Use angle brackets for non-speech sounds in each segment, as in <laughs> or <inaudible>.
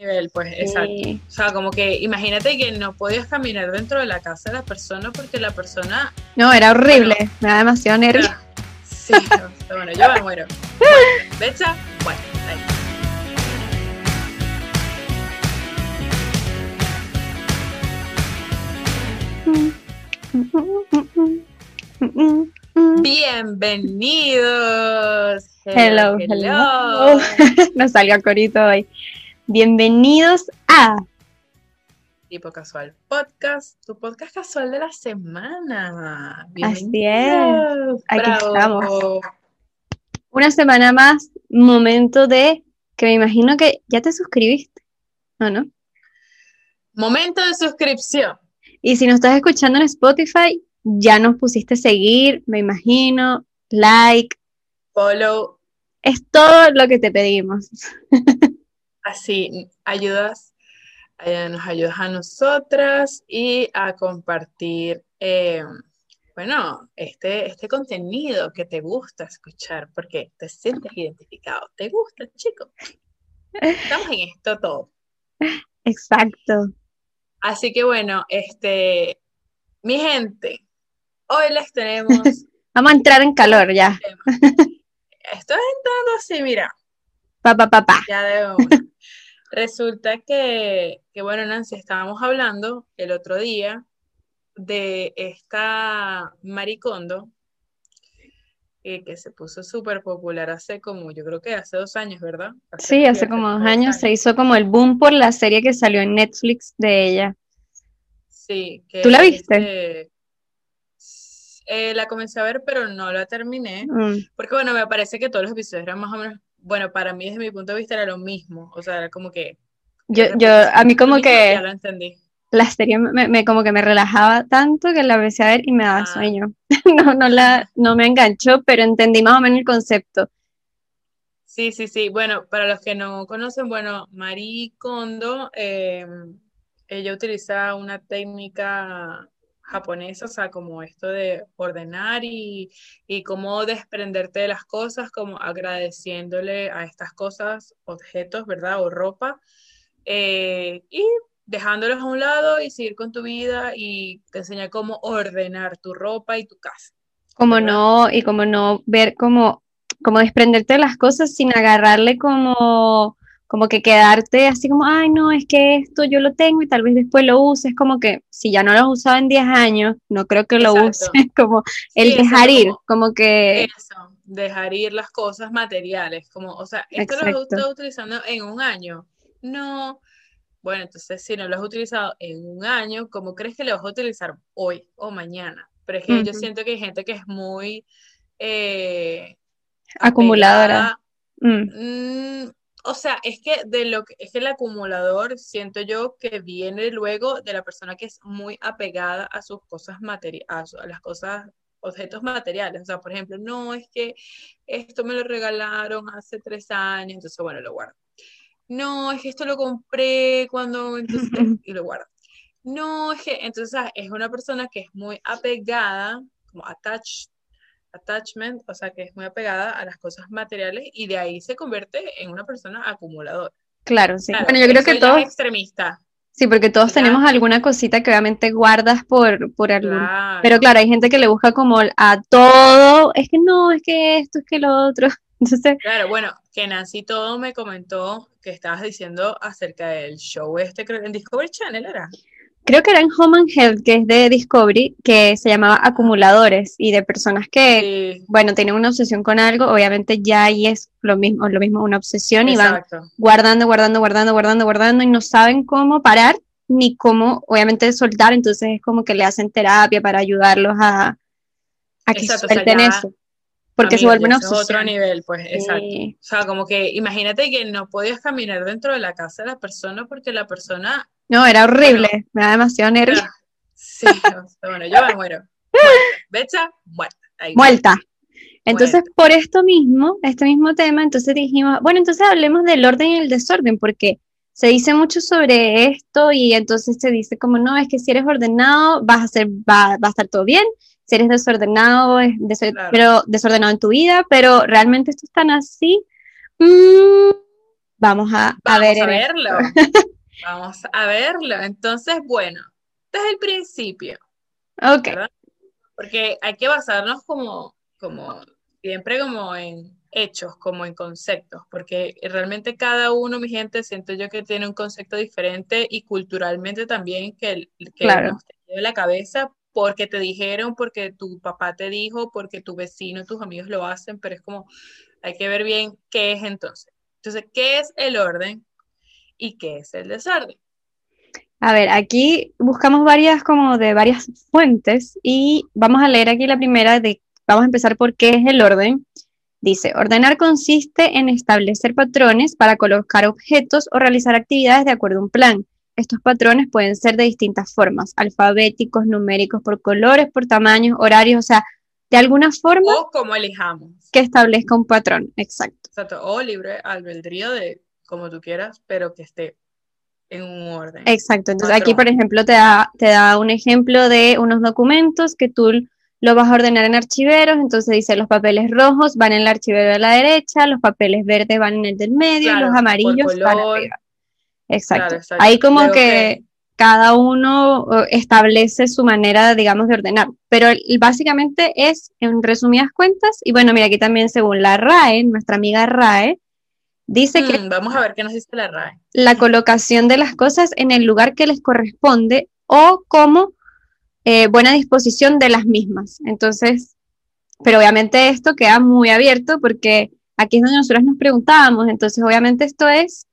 nivel, pues, exacto. O sea, como que imagínate que no podías caminar dentro de la casa de la persona porque la persona... No, era horrible, me da demasiado nervio. Sí, bueno, yo me muero. Bueno, ¿Becha? Bueno, ahí. Bienvenidos. Hello, hello. <laughs> Nos salió corito hoy. Bienvenidos a Tipo Casual Podcast, tu podcast casual de la semana. Así es. Aquí estamos. Una semana más, momento de que me imagino que ya te suscribiste, ¿o no? Momento de suscripción. Y si nos estás escuchando en Spotify, ya nos pusiste seguir, me imagino, like, follow. Es todo lo que te pedimos. <laughs> Así, ayudas, eh, nos ayudas a nosotras y a compartir, eh, bueno, este, este contenido que te gusta escuchar, porque te sientes identificado. ¿Te gusta, chico? Estamos en esto todo. Exacto. Así que bueno, este, mi gente, hoy les tenemos. <laughs> Vamos a entrar en calor ya. Esto es entrando así, mira. Pa, pa, pa, pa. Ya de Resulta que, que, bueno, Nancy, estábamos hablando el otro día de esta Maricondo, eh, que se puso súper popular hace como, yo creo que hace dos años, ¿verdad? sí, hace como dos años, se hizo como el boom por la serie que salió en Netflix de ella. Sí. Que ¿Tú la viste? Eh, la comencé a ver, pero no la terminé, mm. porque bueno, me parece que todos los episodios eran más o menos, bueno, para mí desde mi punto de vista era lo mismo, o sea, era como que... Yo, yo, a mí como que... Ya lo entendí. La serie me, como que me relajaba tanto que la empecé a ver y me daba ah. sueño. <laughs> no, no, la, no me enganchó, pero entendí más o menos el concepto. Sí, sí, sí. Bueno, para los que no conocen, bueno, Marie Kondo, eh, ella utiliza una técnica japonesa, o sea, como esto de ordenar y, y cómo desprenderte de las cosas, como agradeciéndole a estas cosas, objetos, ¿verdad? O ropa, eh, y dejándolos a un lado y seguir con tu vida y te enseña cómo ordenar tu ropa y tu casa. Como no, y como no ver cómo, como desprenderte de las cosas sin agarrarle como como que quedarte así como, ay, no, es que esto yo lo tengo y tal vez después lo uses, como que si ya no lo has usado en 10 años, no creo que lo uses, <laughs> como el dejar ir, como, que... Eso, dejar ir las cosas materiales, como, o sea, esto lo has estado utilizando en un año, no, bueno, entonces si no lo has utilizado en un año, ¿cómo crees que lo vas a utilizar hoy o mañana? Pero es que yo siento que hay gente que es muy... Eh, Acumuladora. Mm. O sea, es que de lo que es el acumulador siento yo que viene luego de la persona que es muy apegada a sus cosas materiales, a las cosas, objetos materiales. O sea, por ejemplo, no es que esto me lo regalaron hace tres años, entonces bueno, lo guardo. No, es que esto lo compré cuando, entonces, <laughs> y lo guardo. No, es que, entonces, es una persona que es muy apegada, como attached attachment, o sea, que es muy apegada a las cosas materiales y de ahí se convierte en una persona acumuladora. Claro, sí. bueno, yo creo que todos... extremista. Sí, porque todos tenemos alguna cosita que obviamente guardas por, por algún... Pero claro, hay gente que le busca como a todo, es que no, es que esto, es que lo otro. <laughs> Entonces... Claro, bueno, que Nancy todo me comentó que estabas diciendo acerca del show este, creo, en Discovery Channel, ¿era? Creo que era en Home and Health, que es de Discovery, que se llamaba Acumuladores y de personas que, bueno, tienen una obsesión con algo, obviamente ya ahí es lo mismo, lo mismo una obsesión y van guardando, guardando, guardando, guardando, guardando y no saben cómo parar ni cómo, obviamente, soltar, entonces es como que le hacen terapia para ayudarlos a, a que suelten eso. Porque se vuelve una obsesión. otro nivel, pues, exacto. O sea, como que imagínate que no podías caminar dentro de la casa de la persona porque la persona no, era horrible, me da demasiado nervio. Sí, bueno, yo me muero. <laughs> Becha, muerta. Muerta. Entonces, por esto mismo, este mismo tema, entonces dijimos, bueno, entonces hablemos del orden y el desorden, porque se dice mucho sobre esto y entonces se dice como, no, es que si eres ordenado, vas a ser, va, va a estar todo bien, si eres desordenado, es pero desordenado en tu vida, pero realmente esto es tan así. Mm, Vamos a, ver a verlo. <laughs> Vamos a verlo. Entonces, bueno, desde el principio. Ok. Porque hay que basarnos como, como siempre como en hechos, como en conceptos, porque realmente cada uno, mi gente, siento yo que tiene un concepto diferente y culturalmente también que, que claro. nos lleve la cabeza porque te dijeron, porque tu papá te dijo, porque tu vecino, tus amigos lo hacen, pero es como, hay que ver bien qué es entonces. Entonces, ¿qué es el orden y qué es el desorden? A ver, aquí buscamos varias como de varias fuentes y vamos a leer aquí la primera de, vamos a empezar por qué es el orden. Dice, ordenar consiste en establecer patrones para colocar objetos o realizar actividades de acuerdo a un plan. Estos patrones pueden ser de distintas formas, alfabéticos, numéricos, por colores, por tamaños, horarios, o sea, de alguna forma. O como elijamos. Que establezca un patrón, exacto. Exacto, o libre albedrío de como tú quieras, pero que esté en un orden. Exacto, entonces aquí, por ejemplo, te da, te da un ejemplo de unos documentos que tú lo vas a ordenar en archiveros, entonces dice los papeles rojos van en el archivero de la derecha, los papeles verdes van en el del medio y los amarillos van arriba. Exacto. Ahí como que, cada uno establece su manera, digamos, de ordenar. Pero básicamente es, en resumidas cuentas, y bueno, mira, aquí también según la RAE, nuestra amiga RAE, dice que... Mm, vamos a ver qué nos dice la RAE. La colocación de las cosas en el lugar que les corresponde o como eh, buena disposición de las mismas. Entonces, pero obviamente esto queda muy abierto porque aquí es donde nosotros nos preguntábamos, entonces obviamente esto es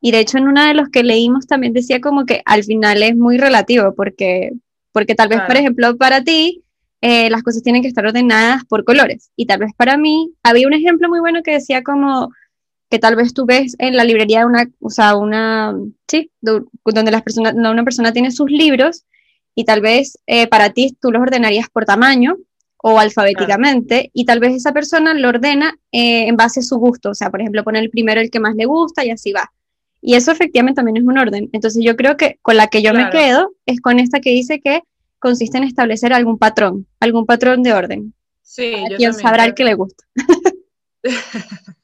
y de hecho en una de los que leímos también decía como que al final es muy relativo, porque, porque tal vez, por ejemplo, para ti eh, las cosas tienen que estar ordenadas por colores. Y tal vez para mí, había un ejemplo muy bueno que decía como que tal vez tú ves en la librería de una, o sea, una, sí, donde las personas, una persona tiene sus libros y tal vez eh, para ti tú los ordenarías por tamaño o alfabéticamente y tal vez esa persona lo ordena eh, en base a su gusto, o sea, por ejemplo, pone el primero el que más le gusta y así va. Y eso efectivamente también es un orden. Entonces yo creo que con la que yo me quedo es con esta que dice que consiste en establecer algún patrón, algún patrón de orden. Sí, yo quien sabrá el que le gusta. <laughs>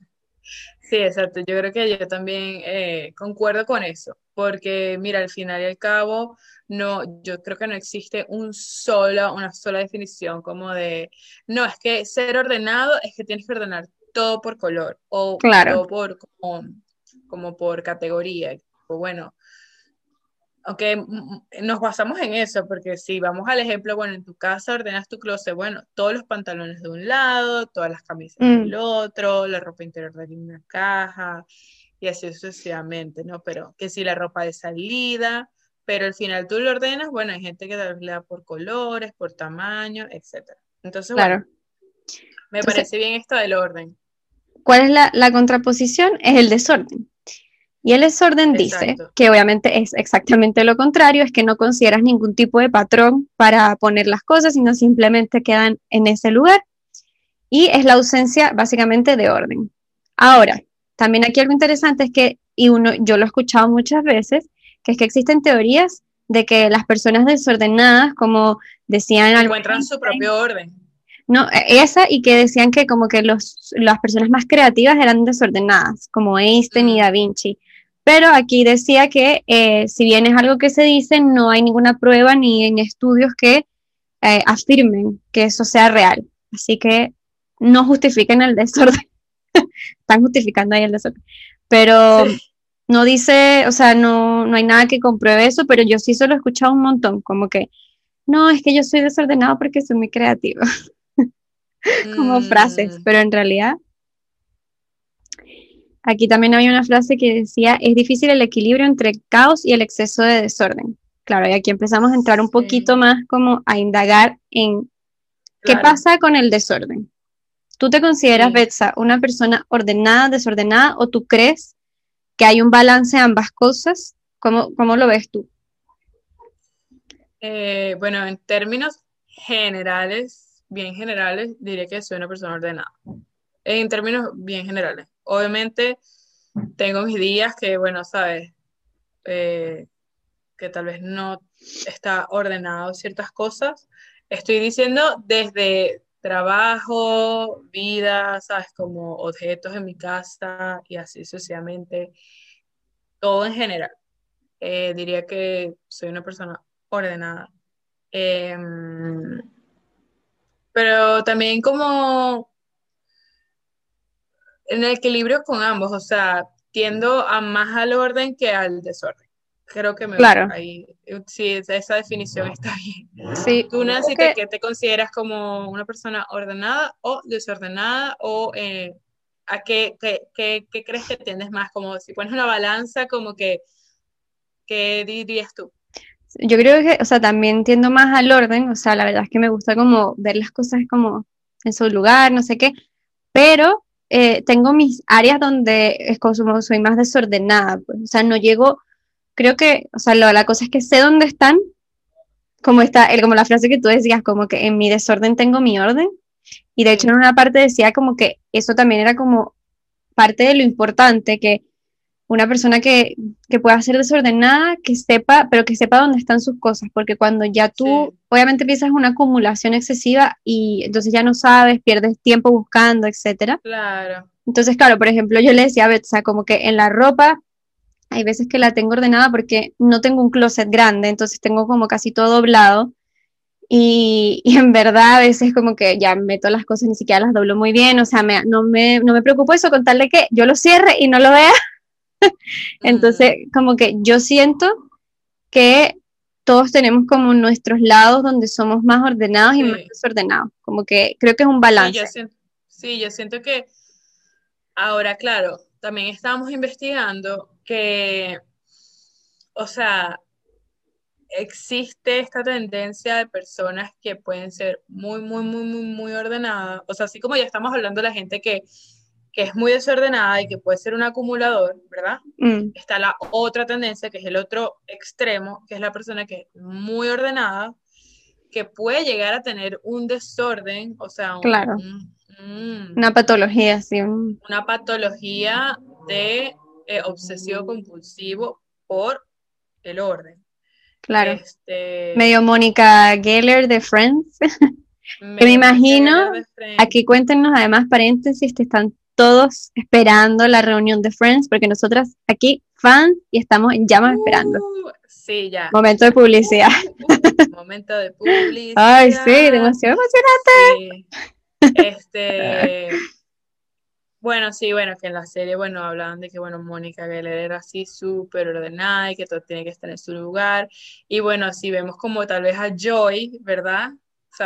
sí, exacto. Yo creo que yo también eh, concuerdo con eso, porque mira, al final y al cabo, no, yo creo que no existe un solo, una sola definición como de, no, es que ser ordenado es que tienes que ordenar todo por color o claro. todo por como por categoría. O bueno, aunque nos basamos en eso, porque si vamos al ejemplo, bueno, en tu casa ordenas tu closet, bueno, todos los pantalones de un lado, todas las camisas mm. del otro, la ropa interior de una caja, y así sucesivamente, ¿no? Pero que si la ropa de salida, pero al final tú lo ordenas, bueno, hay gente que tal le da por colores, por tamaño, etc. Entonces, claro. me parece bien esto del orden. ¿Cuál es la, la contraposición? Es el desorden. Y el desorden dice que obviamente es exactamente lo contrario, es que no consideras ningún tipo de patrón para poner las cosas, sino simplemente quedan en ese lugar. Y es la ausencia básicamente de orden. Ahora, también aquí algo interesante es que, y uno, yo lo he escuchado muchas veces, que es que existen teorías de que las personas desordenadas, como decían... Encuentran su propio orden. No, e, esa y que decían que como que los, las personas más creativas eran desordenadas, como Einstein y mm. Da Vinci. Pero aquí decía que eh, si bien es algo que se dice, no hay ninguna prueba ni en estudios que eh, afirmen que eso sea real. Así que no justifiquen el desorden. <laughs> Están justificando ahí el desorden. Pero no dice, o sea, no, no hay nada que compruebe eso, pero yo sí solo he escuchado un montón, como que, no, es que yo soy desordenado porque soy muy creativo. <laughs> como frases, mm. pero en realidad aquí también había una frase que decía, es difícil el equilibrio entre el caos y el exceso de desorden. Claro, y aquí empezamos a entrar un poquito más como a indagar en qué pasa con el desorden. ¿Tú te consideras, Betsa, una persona ordenada, desordenada, o tú crees que hay un balance de ambas cosas? ¿Cómo, cómo lo ves tú? Eh, bueno, en términos generales, bien generales, diré que soy una persona ordenada. En términos bien generales. Obviamente, tengo mis días que, bueno, sabes, eh, que tal vez no está ordenado ciertas cosas. Estoy diciendo desde trabajo, vida, ¿sabes? Como objetos en mi casa y así sucesivamente. Todo en general. Eh, diría que soy una persona ordenada. Em, pero también como en el equilibrio con ambos, o sea, tiendo a más al orden que al desorden. Creo que me claro. ahí. Sí, esa definición está bien. Sí, Tú, Nancy, que... te, consideras como una persona ordenada o desordenada? ¿O eh, a qué, qué, qué, crees que tiendes más? Como si pones una balanza, como que, ¿qué dirías tú? Yo creo que, o sea, también tiendo más al orden, o sea, la verdad es que me gusta como ver las cosas como en su lugar, no sé qué, pero eh, tengo mis áreas donde es como soy más desordenada, pues, o sea, no llego creo que, o sea, la cosa es que sé dónde están, como, está, como la frase que tú decías, como que en mi desorden tengo mi orden. Y de hecho en una parte decía como que eso también era como parte de lo importante, que una persona que, que pueda ser desordenada, que sepa, pero que sepa dónde están sus cosas, porque cuando ya tú, obviamente empiezas una acumulación excesiva y entonces ya no sabes, pierdes tiempo buscando, etcétera. Claro. Entonces, claro, por ejemplo, yo le decía a Betsa como que en la ropa hay veces que la tengo ordenada porque no tengo un closet grande, entonces tengo como casi todo doblado. Y, en verdad a veces como que ya meto las cosas, ni siquiera las doblo muy bien, o sea, no, me, no me preocupo eso con tal de que yo lo cierre y no lo vea. <laughs> entonces, como que yo siento que todos tenemos como nuestros lados donde somos más ordenados y más desordenados, como que creo que es un balance. sí, yo siento que ahora, claro, también estábamos investigando que, o sea, existe esta tendencia de personas que pueden ser muy, muy, muy, muy, muy ordenadas. O sea, así como ya estamos hablando de la gente que, que es muy desordenada y que puede ser un acumulador, ¿verdad? Mm. Está la otra tendencia, que es el otro extremo, que es la persona que es muy ordenada, que puede llegar a tener un desorden, o sea, claro. una patología, sí. Una patología de eh, obsesivo compulsivo por el orden. Claro. Este, Medio Mónica Geller de Friends. <laughs> que me imagino, aquí cuéntenos además paréntesis, te están todos esperando la reunión de Friends, porque nosotras aquí, fans, y estamos en llamas esperando. Uh, sí, ya. Momento de publicidad. <laughs> momento de publicidad. Ay, sí, demasiado emocionante. <laughs> Este, bueno, sí, bueno, que en la serie, bueno, hablaban de que, bueno, Mónica Geller era así súper ordenada y que todo tiene que estar en su lugar. Y bueno, así vemos como tal vez a Joy, ¿verdad?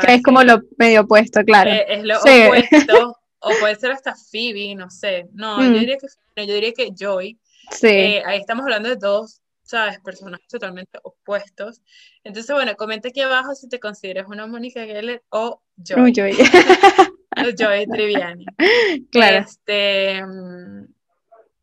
Que es como lo medio opuesto, claro. Es, lo opuesto. <laughs> o puede ser hasta Phoebe, no sé. No, yo, mm. diría que, yo diría que Joy. Sí. Eh, ahí estamos hablando de dos, ¿sabes? Personajes totalmente opuestos. Entonces, bueno, comenta aquí abajo si te consideras una Mónica Geller o Joy. Joy. <laughs> Joey Triviani. Claro. Este, mm,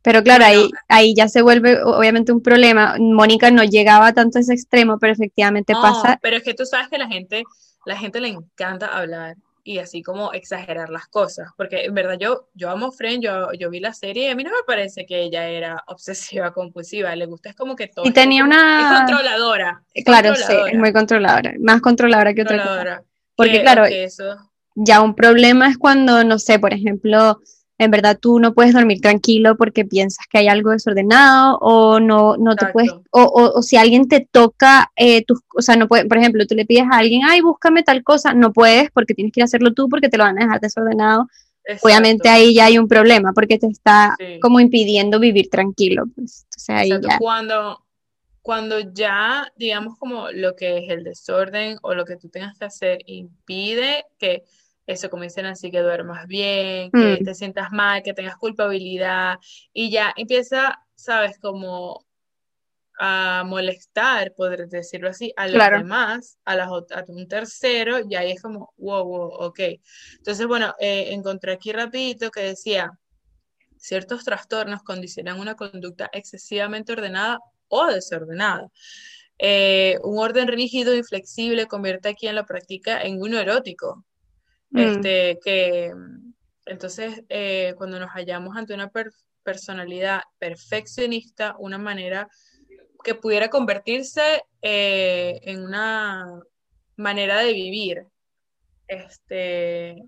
pero claro, ahí, ahí ya se vuelve obviamente un problema. Mónica no llegaba tanto a ese extremo, pero efectivamente pasa. Pero es que tú sabes que la gente, la gente le encanta hablar y así como exagerar las cosas, porque en verdad yo, yo amo Friend, yo, yo vi la serie y a mí no me parece que ella era <laughs> obsesiva, compulsiva, le gusta es como que todo. Y tenía una... Es controladora. claro, sí, es muy controladora, más controladora que otra cosa. Porque claro, eso ya un problema es cuando, no sé, por ejemplo, en verdad tú no puedes dormir tranquilo porque piensas que hay algo desordenado o no, no te puedes, o, o, si alguien te toca, eh, tus, o sea, no puede, por ejemplo, tú le pides a alguien, ay, búscame tal cosa, no puedes porque tienes que ir a hacerlo tú porque te lo van a dejar desordenado. Obviamente ahí ya hay un problema porque te está como impidiendo vivir tranquilo. Pues. ahí ya. Cuando, cuando ya, digamos, como lo que es el desorden o lo que tú tengas que hacer impide que eso comiencen así que duermas bien, que mm. te sientas mal, que tengas culpabilidad y ya empieza, sabes, como a molestar, poder decirlo así, a los demás, a, las, a un tercero, y ahí es como, wow, wow, ok. Entonces, bueno, eh, encontré aquí rapidito que decía, ciertos trastornos condicionan una conducta excesivamente ordenada o desordenada. Eh, un orden rígido y flexible convierte aquí en la práctica en uno erótico, Mm. Este, que entonces eh, cuando nos hallamos ante una personalidad perfeccionista, una manera que pudiera convertirse eh, en una manera de vivir. este,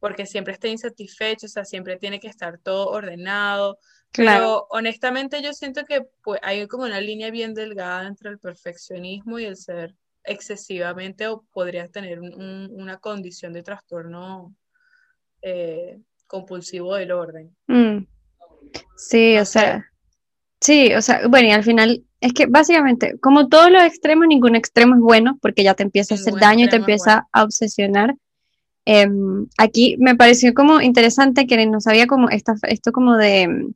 porque siempre está insatisfecho, o sea, siempre tiene que estar todo ordenado. Claro. Pero honestamente yo siento que pues, hay como una línea bien delgada entre el perfeccionismo y el ser excesivamente o podrías tener una condición de trastorno eh, compulsivo del orden. Mm. Sí, o sea, sí, o sea, bueno, y al final es que básicamente, como todos los extremos, ningún extremo es bueno porque ya te empieza a hacer daño y te empieza a obsesionar. Em, aquí me pareció como interesante que no sabía como esta, esto como de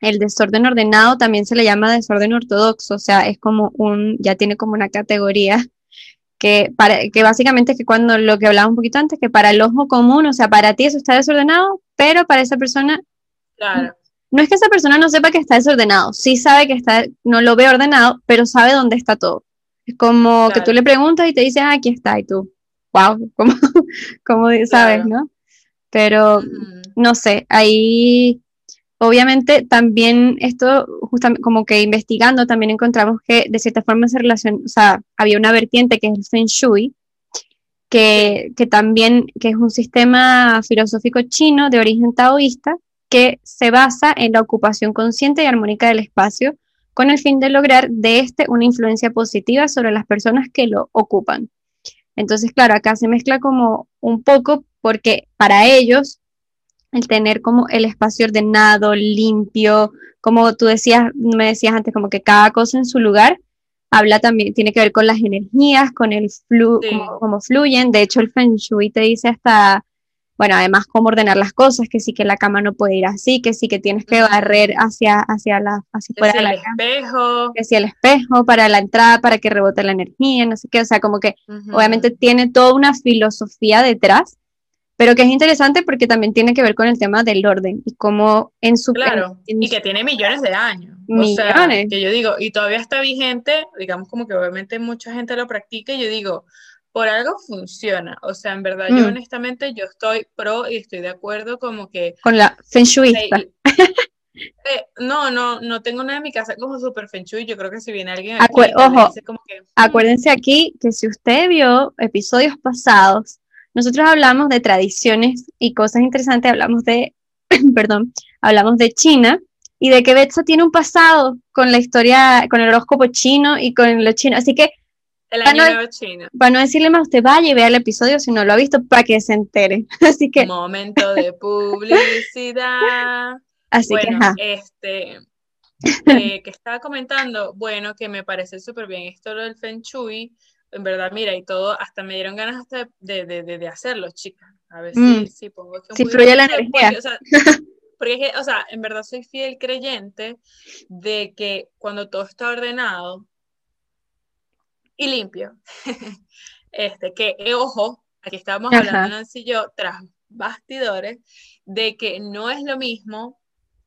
el desorden ordenado también se le llama desorden ortodoxo, o sea, es como un, ya tiene como una categoría <laughs> que, para, que básicamente es que cuando lo que hablaba un poquito antes, que para el ojo común, o sea, para ti eso está desordenado, pero para esa persona Claro no es que esa persona no sepa que está desordenado, sí sabe que está, no lo ve ordenado, pero sabe dónde está todo. Es como que tú le preguntas y te dice, ah, aquí está, y tú, wow, <laughs> como, como sabes, ¿no? Pero, no sé, ahí, obviamente, también esto, justamente, como que investigando, también encontramos que de cierta forma se relaciona, o sea, había una vertiente que es el Feng Shui, que, que también, que es un sistema filosófico chino de origen taoísta, que se basa en la ocupación consciente y armónica del espacio con el fin de lograr de este una influencia positiva sobre las personas que lo ocupan. Entonces, claro, acá se mezcla como un poco porque para ellos el tener como el espacio ordenado, limpio, como tú decías, me decías antes, como que cada cosa en su lugar, habla también, tiene que ver con las energías, con el flu, como, fluyen. De hecho, el Feng Shui te dice hasta bueno, además cómo ordenar las cosas, que sí que la cama no puede ir así, que sí que tienes que barrer hacia, hacia la, hacia fuera de la el espejo. Que el espejo para la entrada, para que rebote la energía, no sé qué, o sea, como que obviamente tiene toda una filosofía detrás, pero que es interesante porque también tiene que ver con el tema del orden y cómo en su... Claro, y que tiene millones de años. Millones. que yo digo, y todavía está vigente, digamos como que obviamente mucha gente lo practica y yo digo, por algo funciona. O sea, en verdad, yo mm. honestamente, yo estoy pro y estoy de acuerdo como que... Con la Feng Shui. Eh, no, no, no tengo nada en mi casa como super Feng Shui. Yo creo que si viene alguien... Aquí, ojo, como que, mm". acuérdense aquí que si usted vio episodios pasados, nosotros hablamos de tradiciones y cosas interesantes, hablamos de, <clears throat> perdón, hablamos de China y de que Betsa tiene un pasado con la historia, con el horóscopo chino y con lo chino. Así que el año nuevo chino. Para no decirle más, usted vaya y vea el episodio si no lo ha visto para que se entere. <laughs> Así que. Momento de <laughs> publicidad. Así que, este. <laughs> Eh, que estaba comentando, bueno, que me parece súper bien esto lo del Feng Shui. En verdad, mira, y todo, hasta me dieron ganas hasta de, de, de, hacerlo, chicas. A ver si, mm. si pongo que Si fluye la energía. o, sea, <laughs> porque, o sea, en verdad soy fiel creyente de que cuando todo está ordenado, y limpio. <laughs> este, que, eh, ojo, aquí estamos hablando, Nancy y yo, tras bastidores, de que no es lo mismo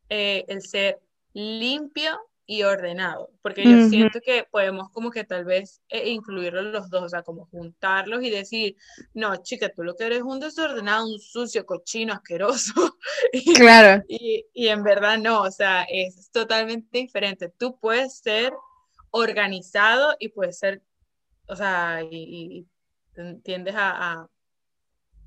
eh, el ser limpio y ordenado, porque yo siento que podemos como que tal vez eh, incluirlos los dos, o sea, como juntarlos y decir, no, chica, tú lo que eres un desordenado, un sucio, cochino, asqueroso. <laughs> claro. y, y en verdad no, o sea, es totalmente diferente. Tú puedes ser organizado y puedes ser o sea, y, tiendes a,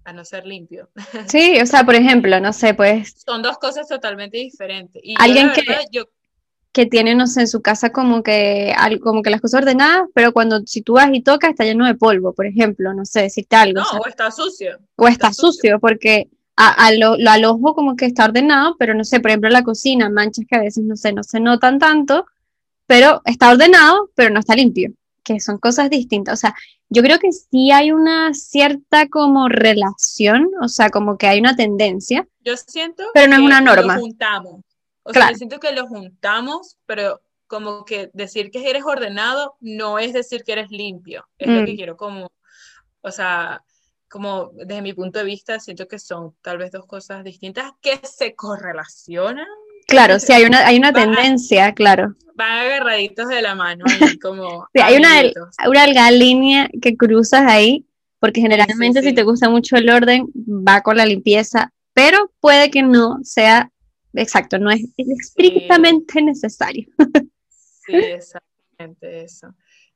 a, no ser limpio. Sí, o sea, por ejemplo, no sé, pues... Son dos cosas totalmente diferentes. Y alguien que, que tiene, no sé, en su casa como que, como que las cosas ordenadas, pero cuando si tú vas y tocas está lleno de polvo, por ejemplo, no sé, decirte algo. No, o, está sucio. O está, sucio, porque a, lo, lo, al ojo como que está ordenado, pero no sé, por ejemplo, la cocina, manchas que a veces, no sé, no se notan tanto, pero está ordenado, pero no está limpio que son cosas distintas. O sea, yo creo que sí hay una cierta como relación, o sea, como que hay una tendencia. Yo siento pero no es una norma. Lo juntamos. O sea, yo siento que lo juntamos, pero como que decir que eres ordenado no es decir que eres limpio. Es lo que mm. quiero como, o sea, como desde mi punto de vista, siento que son tal vez dos cosas distintas que se correlacionan, Claro, sí, hay una, hay una tendencia, claro. Van agarraditos de la mano, <laughs> como. sí, hay una, una línea que cruzas ahí, porque generalmente si te gusta mucho el orden, va con la limpieza, pero puede que no sea exacto, no es, estrictamente necesario. <laughs> sí, exactamente eso.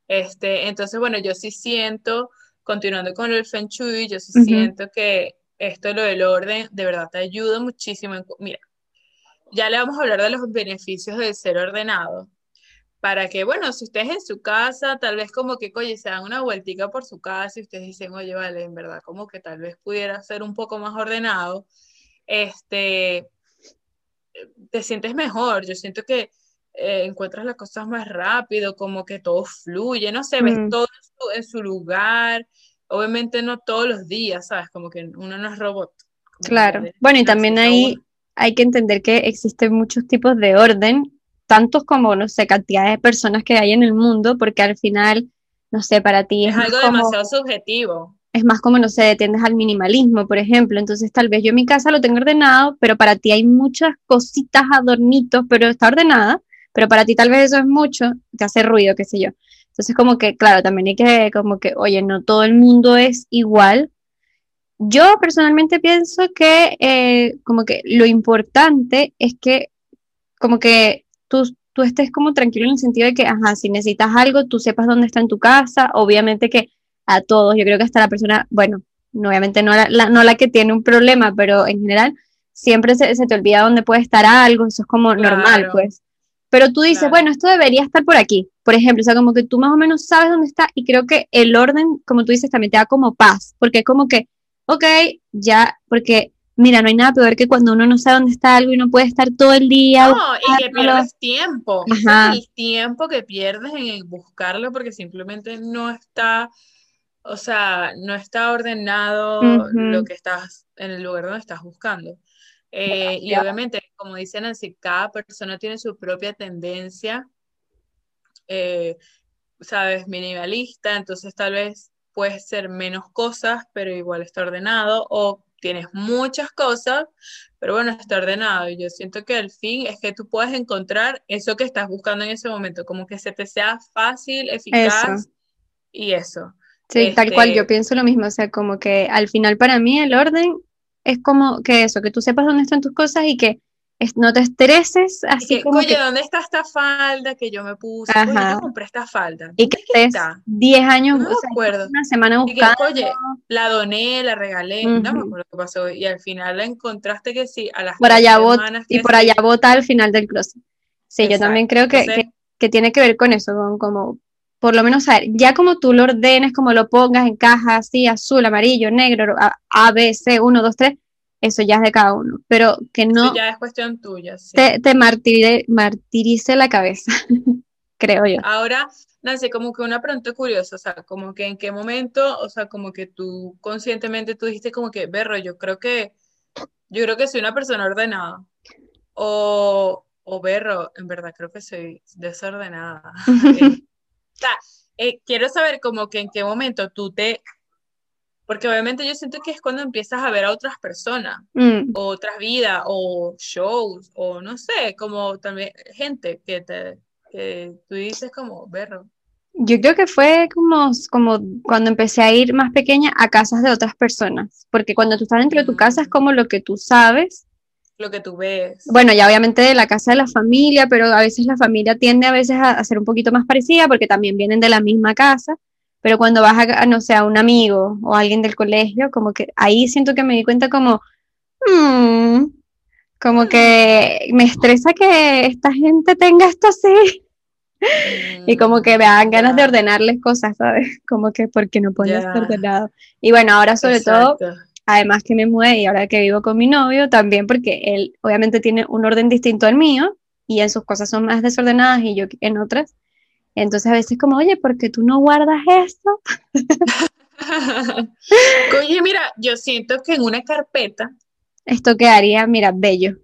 Este, entonces, bueno, yo sí siento continuando con el Feng Shui, yo siento que esto, lo del orden, de verdad te ayuda muchísimo. mira, ya le vamos a hablar de los beneficios de ser ordenado. Para que, bueno, si ustedes en su casa, tal vez como que, oye, se dan una vueltica por su casa y ustedes dicen, oye, vale, en verdad, como que tal vez pudiera ser un poco más ordenado, este, te sientes mejor. Yo siento que eh, encuentras las cosas más rápido, como que todo fluye, no sé, ves mm. todo en su, lugar. Obviamente no todos los días, ¿sabes? Como que uno no es robot. Claro. Bueno, y también ahí hay que entender que existen muchos tipos de orden, tantos como, no sé, cantidades de personas que hay en el mundo, porque al final, no sé, para ti es, es algo demasiado subjetivo es más como, no sé, tiendes al minimalismo, por ejemplo. Entonces, tal vez yo en mi casa lo tengo ordenado, pero para ti hay muchas cositas, adornitos, pero está ordenada, pero para ti tal vez eso es mucho, te hace ruido, qué sé yo. Entonces, como que, claro, también hay que, como que, oye, no todo el mundo es igual. Yo personalmente pienso que, eh, como que lo importante es que, como que tú, tú estés como tranquilo en el sentido de que, ajá, si necesitas algo, tú sepas dónde está en tu casa, obviamente que a todos. Yo creo que hasta la persona, bueno, obviamente no la, no la que tiene un problema, pero en general siempre se, te olvida dónde puede estar algo, eso es como normal, pues. Pero tú dices, bueno, esto debería estar por aquí, por ejemplo, o sea, como que tú más o menos sabes dónde está y creo que el orden, como tú dices, también te da como paz, porque es como que, ok, ya, porque mira, no hay nada peor que cuando uno no sabe dónde está algo y no puede estar todo el día. No, y que pierdes tiempo. El tiempo que pierdes en buscarlo porque simplemente no está o sea, no está ordenado lo que estás en el lugar donde estás buscando. Eh, y obviamente, como dicen así, cada persona tiene su propia tendencia, eh, sabes, minimalista, entonces tal vez puedes ser menos cosas, pero igual está ordenado, o tienes muchas cosas, pero bueno, está ordenado. Y yo siento que el fin es que tú puedes encontrar eso que estás buscando en ese momento, como que se te sea fácil, eficaz y eso. Sí, tal cual, yo este pienso lo mismo, o sea, como que al final para mí el orden es como que eso, que tú sepas dónde están tus cosas y que no te estreses así como oye, ¿dónde está esta falda que yo me puse? Ajá. yo compré esta falda. Y que estés 10 años, no una semana buscando. oye, la doné, la regalé, no me acuerdo qué pasó, y al final la encontraste que sí, a las por allá semanas Y por allá bota al final del closet. Sí, yo también creo que, que, que, tiene que ver con eso, con como por lo menos saber, ya como tú lo ordenes, como lo pongas en caja así, azul, amarillo, negro, A, B, C, 1, 2, 3, eso ya es de cada uno, pero que no... ya es cuestión tuya. Sí. Te, te martirice la cabeza, <laughs> creo yo. Ahora, Nancy, como que una pregunta curiosa, o sea, como que en qué momento, o sea, como que tú conscientemente tú dijiste como que, berro, yo creo que, yo creo que soy una persona ordenada, o, o berro, en verdad creo que soy desordenada. <laughs> sea, eh, quiero saber como que en qué momento tú te, porque obviamente yo siento que es cuando empiezas a ver a otras personas, mm. o otras vidas, o shows, o no sé, como también gente que te, que tú dices como, berro. Yo creo que fue como, como cuando empecé a ir más pequeña a casas de otras personas, porque cuando tú estás dentro de tu casa es mm. como lo que tú sabes lo que tú ves. Bueno, ya obviamente de la casa de la familia, pero a veces la familia tiende a veces a, ser un poquito más parecida porque también vienen de la misma casa, pero cuando vas a, no sé, a un amigo o alguien del colegio, como que ahí siento que me di cuenta como, mm", como que me estresa que esta gente tenga esto así. <laughs> y como que me dan ganas de ordenarles cosas, ¿sabes? <laughs> Como que porque no podía estar ordenado. Y bueno, ahora sobre todo además que me mudé y ahora que vivo con mi novio, también porque él obviamente tiene un orden distinto al mío y en sus cosas son más desordenadas y yo en otras. Entonces a veces como, oye, ¿por qué tú no guardas esto? <laughs> oye, mira, yo siento que en una carpeta... Esto quedaría, mira, bello.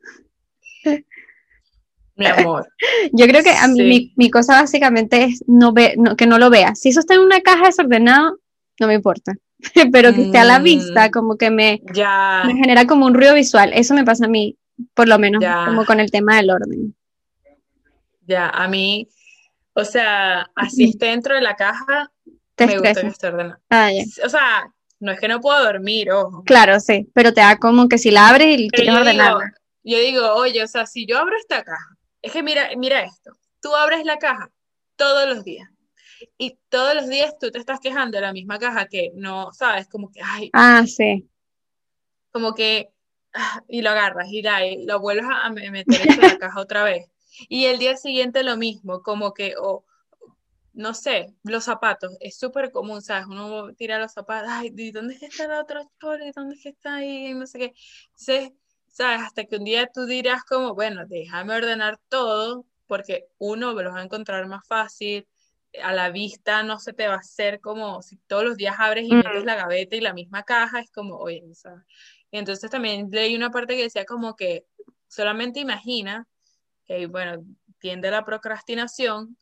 Mi amor. <laughs> Yo creo que a mí mi, cosa básicamente es no ve, que no lo vea. Si eso está en una caja desordenada, no me importa. <laughs> pero que esté a la vista, mm, como que me, me genera como un ruido visual. Eso me pasa a mí, por lo menos, como con el tema del orden. Ya, a mí, o sea, así esté dentro de la caja, me gusta que esté ordenado. Ah, o sea, no es que no puedo dormir, ojo. Claro, sí, pero te da como que si la abres y quieres ordenarla. Yo digo, oye, o sea, si yo abro esta caja, es que mira, mira esto, tú abres la caja todos los días y todos los días tú te estás quejando de la misma caja que no, sabes, como que, ay. Ah, sí. Como que, ah, y lo agarras y, da, y lo vuelves a meter en la <laughs> caja otra vez. Y el día siguiente lo mismo, como que, o, no sé, los zapatos, es súper común, ¿sabes? Uno tira los zapatos, ay, ¿de dónde es que está el otro chole? ¿Dónde es que está ahí? No sé qué. Entonces, ¿sabes? Hasta que un día tú dirás como, bueno, déjame ordenar todo, porque uno los va a encontrar más fácil, a la vista no se te va a hacer como si todos los días abres y metes la gaveta y la misma caja, es como, oye, ¿sabes? Y entonces también leí una parte que decía como que solamente imagina que, bueno, tiende a la procrastinación,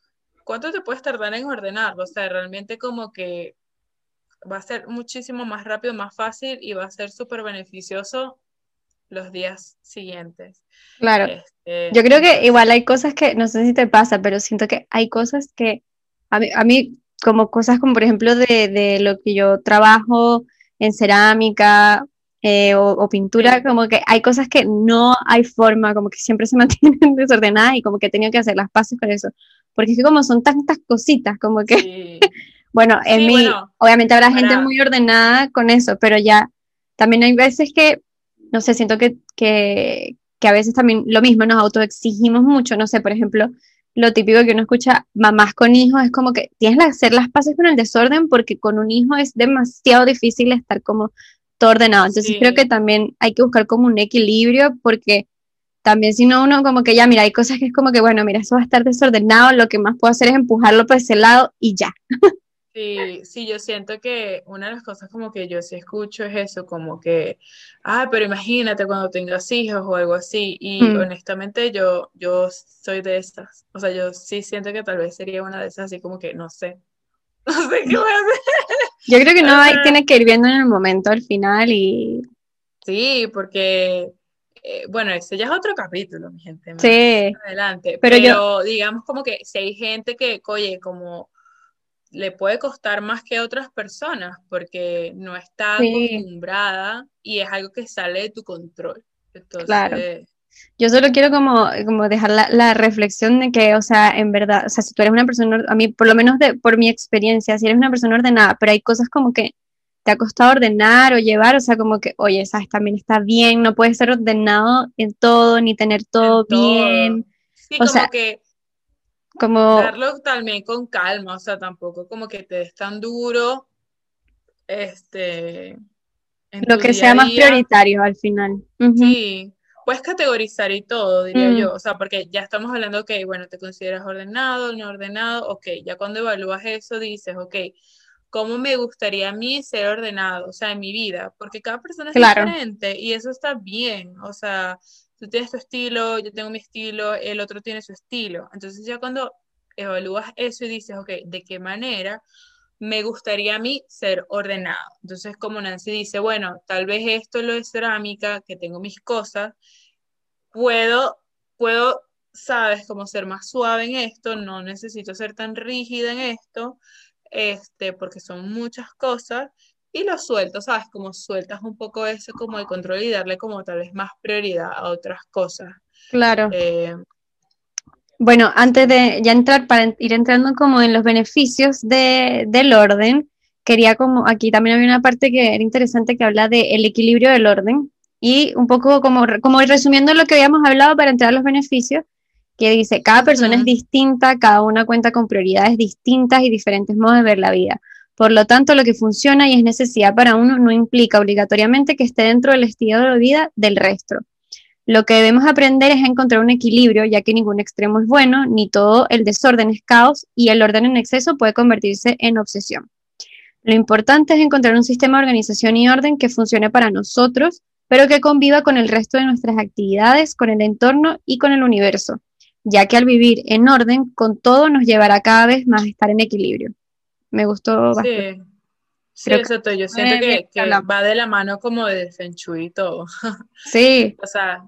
¿cuánto te puedes tardar en ordenarlo? O sea, realmente como que va a ser muchísimo más rápido, más fácil y va a ser súper beneficioso los días siguientes. Claro. Este, yo creo que igual hay cosas que, no sé si te pasa, pero siento que hay cosas que a mí, a mí como cosas como por ejemplo de, de lo que yo trabajo en cerámica eh, o, pintura, como que hay cosas que no hay forma, como que siempre se <laughs> mantienen desordenadas y como que he tenido que hacer las paces con eso. Porque es que como son tantas cositas, como que, <laughs> bueno, en mí, obviamente habrá gente muy ordenada con eso, pero ya también hay veces que, no sé, siento que, que, que a veces también lo mismo, nos autoexigimos mucho, no sé, por ejemplo, lo típico que uno escucha mamás con hijos es como que tienes que hacer las paces con el desorden porque con un hijo es demasiado difícil estar como todo ordenado. Entonces creo que también hay que buscar como un equilibrio porque también si no uno como que ya, mira, hay cosas que es como que, bueno, mira, eso va a estar desordenado, lo que más puedo hacer es empujarlo por ese lado y ya. <laughs> Sí, sí, yo siento que una de las cosas como que yo sí escucho es eso, como que, ah, pero imagínate cuando tengas hijos o algo así. Y mm. honestamente yo, yo soy de estas. O sea, yo sí siento que tal vez sería una de esas así como que no sé. <laughs> No sé qué voy a hacer. Yo creo que no hay, tiene que ir viendo en el momento al final y... Sí, porque, eh, bueno, ese ya es otro capítulo, mi gente. Sí. Adelante. Pero, yo... digamos como que si hay gente que, oye, como le puede costar más que otras personas porque no está acostumbrada y es algo que sale de tu control. Entonces, claro. Yo solo quiero como, como dejar la, reflexión de que, o sea, en verdad, o sea, si tú eres una persona, a mí, por lo menos de, por mi experiencia, si eres una persona ordenada, pero hay cosas como que te ha costado ordenar o llevar, o sea, como que, oye, sabes, también está bien, no puedes ser ordenado en todo, ni tener todo, bien. Sí, o como sea, que como darlo también con calma, o sea, tampoco como que te des tan duro, este, lo que sea más prioritario al final. Sí, puedes categorizar y todo, diría yo, mm. o sea, porque ya estamos hablando, ok, bueno, te consideras ordenado, no ordenado, ok, ya cuando evalúas eso dices, ok, ¿cómo me gustaría a mí ser ordenado, o sea, en mi vida? Porque cada persona es diferente y eso está bien, o sea, tú tienes tu estilo, yo tengo mi estilo, el otro tiene su estilo. Entonces ya cuando evalúas eso y dices, ok, ¿de qué manera me gustaría a mí ser ordenado? Entonces como Nancy dice, bueno, tal vez esto lo de cerámica, que tengo mis cosas, puedo, puedo, sabes, como ser más suave en esto, no necesito ser tan rígida en esto, este, porque son muchas cosas y lo suelto, ¿sabes? Como sueltas un poco eso como el control y darle como tal vez más prioridad a otras cosas. Claro. Eh, bueno, antes de ya entrar, para ir entrando como en los beneficios de, del orden, quería como, aquí también había una parte que era interesante que habla del equilibrio del orden y un poco como, como resumiendo lo que habíamos hablado para entrar a los beneficios, que dice, cada persona es distinta, cada una cuenta con prioridades distintas y diferentes modos de ver la vida. Por lo tanto, lo que funciona y es necesidad para uno no implica obligatoriamente que esté dentro del estilo de vida del resto. Lo que debemos aprender es encontrar un equilibrio, ya que ningún extremo es bueno, ni todo el desorden es caos y el orden en exceso puede convertirse en obsesión. Lo importante es encontrar un sistema de organización y orden que funcione para nosotros, pero que conviva con el resto de nuestras actividades, con el entorno y con el universo, ya que al vivir en orden, con todo nos llevará cada vez más a estar en equilibrio me gustó bastante. Sí, exacto, yo siento que, va de la mano como de Feng Shui y todo. <laughs> Sí. o sea,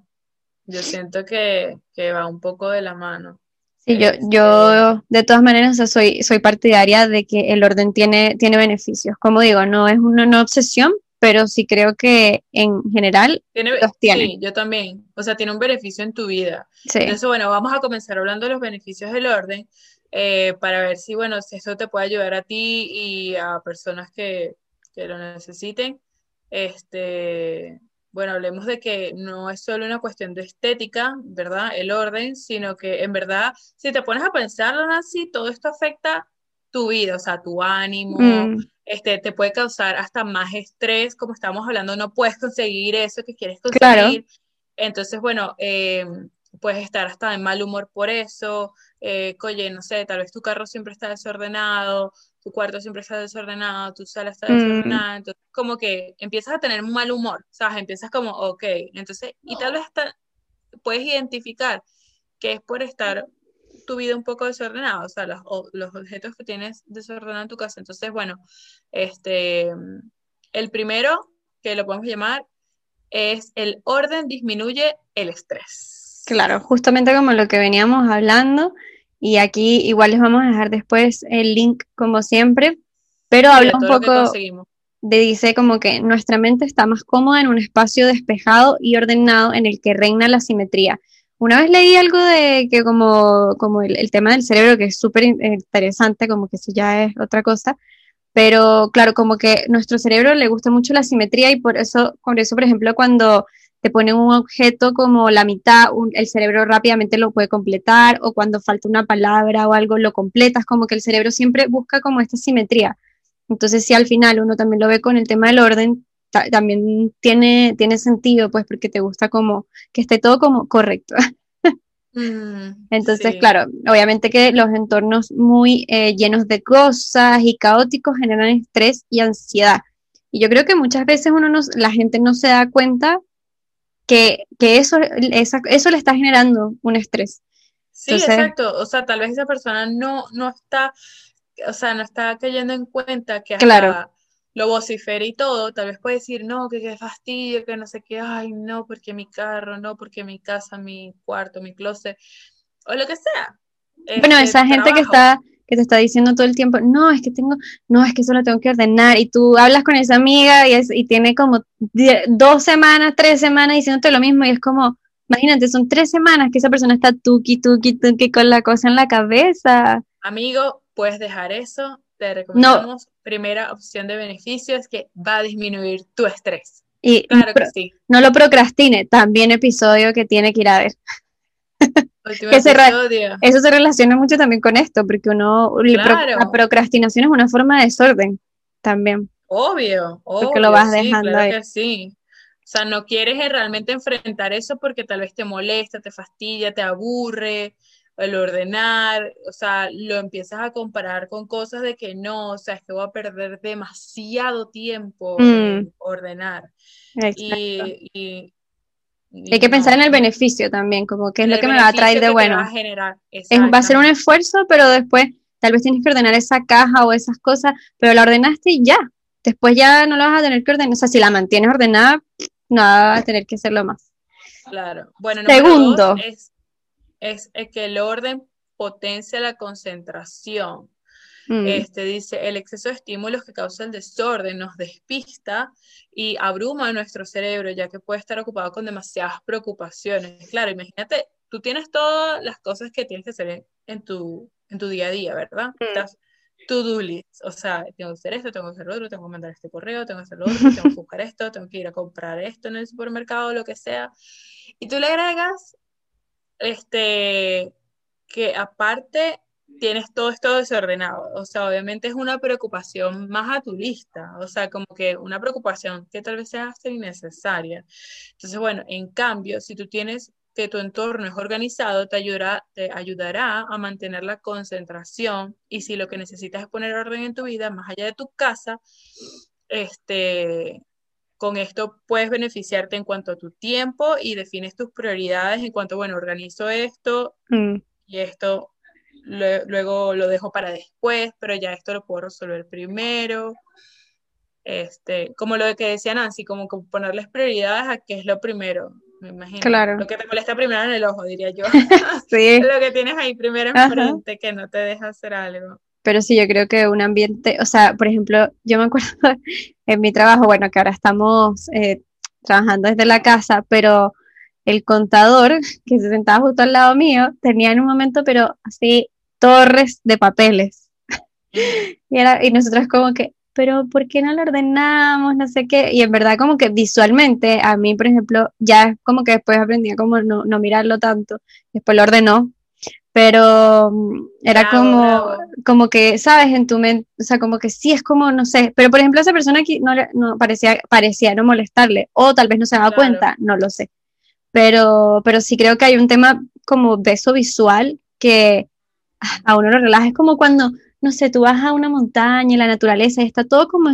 yo siento que, va un poco de la mano. Sí, yo, yo este, de todas maneras soy, soy partidaria de que el orden tiene, tiene beneficios. Como digo, no es una obsesión, pero sí creo que en general tiene, los tiene. Sí, yo también. O sea, tiene un beneficio en tu vida. Sí. Entonces, bueno, vamos a comenzar hablando de los beneficios del orden. Eh, para ver si, bueno, si eso te puede ayudar a ti y a personas que, que lo necesiten. Este, bueno, hablemos de que no es solo una cuestión de estética, ¿verdad? El orden, sino que en verdad, si te pones a pensarlo así, todo esto afecta tu vida, o sea, tu ánimo, mm. este, te puede causar hasta más estrés, como estamos hablando, no puedes conseguir eso que quieres conseguir. Entonces, bueno, eh, puedes estar hasta de mal humor por eso, eh, oye, no sé, tal vez tu carro siempre está desordenado, tu cuarto siempre está desordenado, tu sala está mm. desordenada, entonces como que empiezas a tener mal humor, ¿sabes? Empiezas como, ok, entonces, y tal vez hasta puedes identificar que es por estar tu vida un poco desordenada, o sea, los, los objetos que tienes desordenados en tu casa. Entonces, bueno, este, el primero que lo podemos llamar es el orden disminuye el estrés. Claro, justamente como lo que veníamos hablando, y aquí igual les vamos a dejar después el link como siempre, pero habla un poco de dice como que nuestra mente está más cómoda en un espacio despejado y ordenado en el que reina la simetría. Una vez leí algo de que como, como el, tema del cerebro, que es súper interesante, como que eso ya es otra cosa, pero claro, como que nuestro cerebro le gusta mucho la simetría y por eso, por eso, por ejemplo, cuando te ponen un objeto como la mitad, el cerebro rápidamente lo puede completar, o cuando falta una palabra o algo lo completas, como que el cerebro siempre busca como esta simetría. Entonces, si al final uno también lo ve con el tema del orden, también tiene, tiene sentido, pues, porque te gusta como que esté todo como correcto. <laughs> Mm, Entonces, claro, obviamente que los entornos muy eh, llenos de cosas y caóticos generan estrés y ansiedad. Y yo creo que muchas veces uno la gente no se da cuenta que, eso, eso le está generando un estrés. Sí, exacto. O sea, tal vez esa persona no, no está, o sea, no está cayendo en cuenta que hasta lo vocifera y todo, tal vez puede decir, no, que qué fastidio, que no sé qué, ay, no, porque mi carro, no, porque mi casa, mi cuarto, mi closet, o lo que sea. Bueno, este, esa gente que está que te está diciendo todo el tiempo, no, es que tengo, no, es que eso lo tengo que ordenar, y tú hablas con esa amiga y, es, y tiene como dos semanas, tres semanas diciéndote lo mismo, y es como, imagínate, son tres semanas que esa persona está tuki, tuki, tuki con la cosa en la cabeza. Amigo, puedes dejar eso, te recomendamos, primera opción de beneficio es que va a disminuir tu estrés. Y claro que sí. no lo procrastine, también episodio que tiene que ir a ver. <laughs> eso se relaciona mucho también con esto, porque uno, la procrastinación es una forma de desorden también. Obvio, obvio. Porque lo vas dejando claro Que sí. O sea, no quieres realmente enfrentar eso porque tal vez te molesta, te fastidia, te aburre, el ordenar, o sea, lo empiezas a comparar con cosas de que no, o sea, es que voy a perder demasiado tiempo en mm. ordenar. y, hay que pensar en el beneficio también, como qué es lo que me va a traer de bueno. Va a, generar. va a ser un esfuerzo, pero después tal vez tienes que ordenar esa caja o esas cosas, pero la ordenaste y ya. Después ya no la vas a tener que ordenar. O sea, si la mantienes ordenada, no vas a tener que hacerlo más. Claro. Bueno, segundo es, es que el orden potencia la concentración. Mm. Este dice, el exceso de estímulos que causa el desorden nos despista y abruma nuestro cerebro, ya que puede estar ocupado con demasiadas preocupaciones. Claro, imagínate, tú tienes todas las cosas que tienes que hacer en, tu, en tu día a día, ¿verdad? Mm. Estás to-do list, o sea, tengo que hacer esto, tengo que hacer lo otro, tengo que mandar este correo, tengo que hacer lo otro, tengo que buscar esto, tengo que ir a comprar esto en el supermercado, lo que sea. Y tú le agregas, este, que aparte tienes todo esto desordenado. O sea, obviamente es una preocupación más a tu lista, o sea, como que una preocupación que tal vez sea hasta innecesaria. Entonces, bueno, en cambio, si tú tienes que tu entorno es organizado, te ayudará, te ayudará a mantener la concentración y si lo que necesitas es poner orden en tu vida, más allá de tu casa, este, con esto puedes beneficiarte en cuanto a tu tiempo y defines tus prioridades en cuanto, bueno, organizo esto mm. y esto luego lo dejo para después, pero ya esto lo puedo resolver primero. Este, como lo que decía Nancy, como, ponerles prioridades a qué es lo primero, me imagino. Claro. Lo que te molesta primero en el ojo, diría yo. <laughs> sí. <laughs> lo que tienes ahí primero enfrente que no te deja hacer algo. Pero sí, yo creo que un ambiente, o sea, por ejemplo, yo me acuerdo <laughs> en mi trabajo, bueno, que ahora estamos eh, trabajando desde la casa, pero el contador que se sentaba justo al lado mío tenía en un momento, pero así torres de papeles. <laughs> y, era, y nosotros como que, pero ¿por qué no lo ordenamos? No sé qué. Y en verdad como que visualmente, a mí, por ejemplo, ya como que después aprendí a como no, no mirarlo tanto. Después lo ordenó, pero mm, era como, como que, ¿sabes? En tu mente, o sea, como que sí es como, no sé, pero por ejemplo esa persona aquí no, no parecía, parecía no molestarle, o tal vez no se daba cuenta, no lo sé. Pero, pero sí creo que hay un tema como de eso visual que <laughs> a uno lo relaja, es como cuando, no sé, tú vas a una montaña, la naturaleza, y está todo como,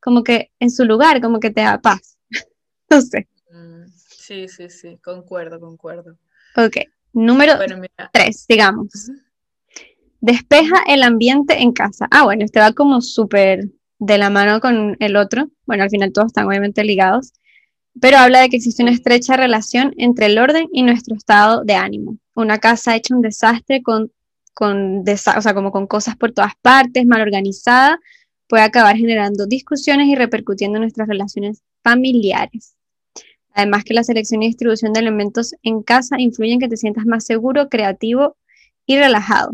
como que en su lugar, como que te da paz. <laughs> no sé. Mm, sí, sí, sí, concuerdo, concuerdo. Ok. Número 3, digamos. Despeja el ambiente en casa. Ah, bueno, este va como súper de la mano con el otro. Bueno, al final todos están obviamente ligados. Pero habla de que existe una estrecha relación entre el orden y nuestro estado de ánimo. Una casa hecha un desastre con, con o sea, como con cosas por todas partes, mal organizada, puede acabar generando discusiones y repercutiendo en nuestras relaciones familiares. Además que la selección y distribución de elementos en casa influyen en que te sientas más seguro, creativo y relajado.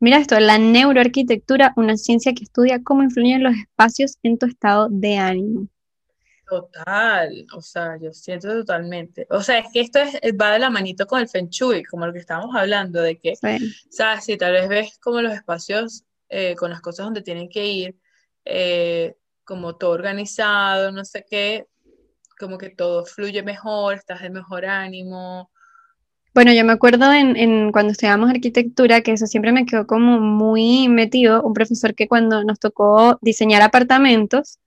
Mira esto, la neuroarquitectura, una ciencia que estudia cómo influyen los espacios en tu estado de ánimo. Total, o sea, yo siento totalmente. O sea, es que esto va de la manito con el Feng Shui, como lo que estábamos hablando, de que, o sea, si tal vez ves como los espacios eh, con las cosas donde tienen que ir, eh, como todo organizado, no sé qué, como que todo fluye mejor, estás de mejor ánimo. Bueno, yo me acuerdo en, cuando estudiábamos arquitectura que eso siempre me quedó como muy metido, un profesor que cuando nos tocó diseñar apartamentos,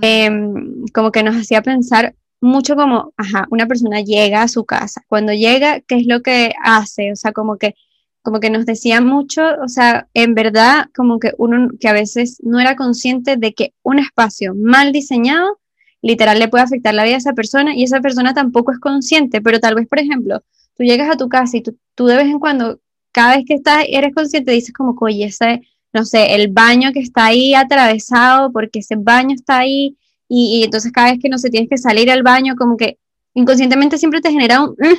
em, como que nos hacía pensar mucho como, ajá, una persona llega a su casa, cuando llega, ¿qué es lo que hace? O sea, como que como que nos decía mucho, o sea, en verdad, como que uno que a veces no era consciente de que un espacio mal diseñado literal le puede afectar la vida a esa persona y esa persona tampoco es consciente, pero tal vez, por ejemplo, tú llegas a tu casa y tú, de vez en cuando, cada vez que estás, eres consciente, dices como, oye, ese, no sé, el baño que está ahí atravesado porque ese baño está ahí y, entonces cada vez que no se tienes que salir al baño, como que inconscientemente siempre te genera un, mm,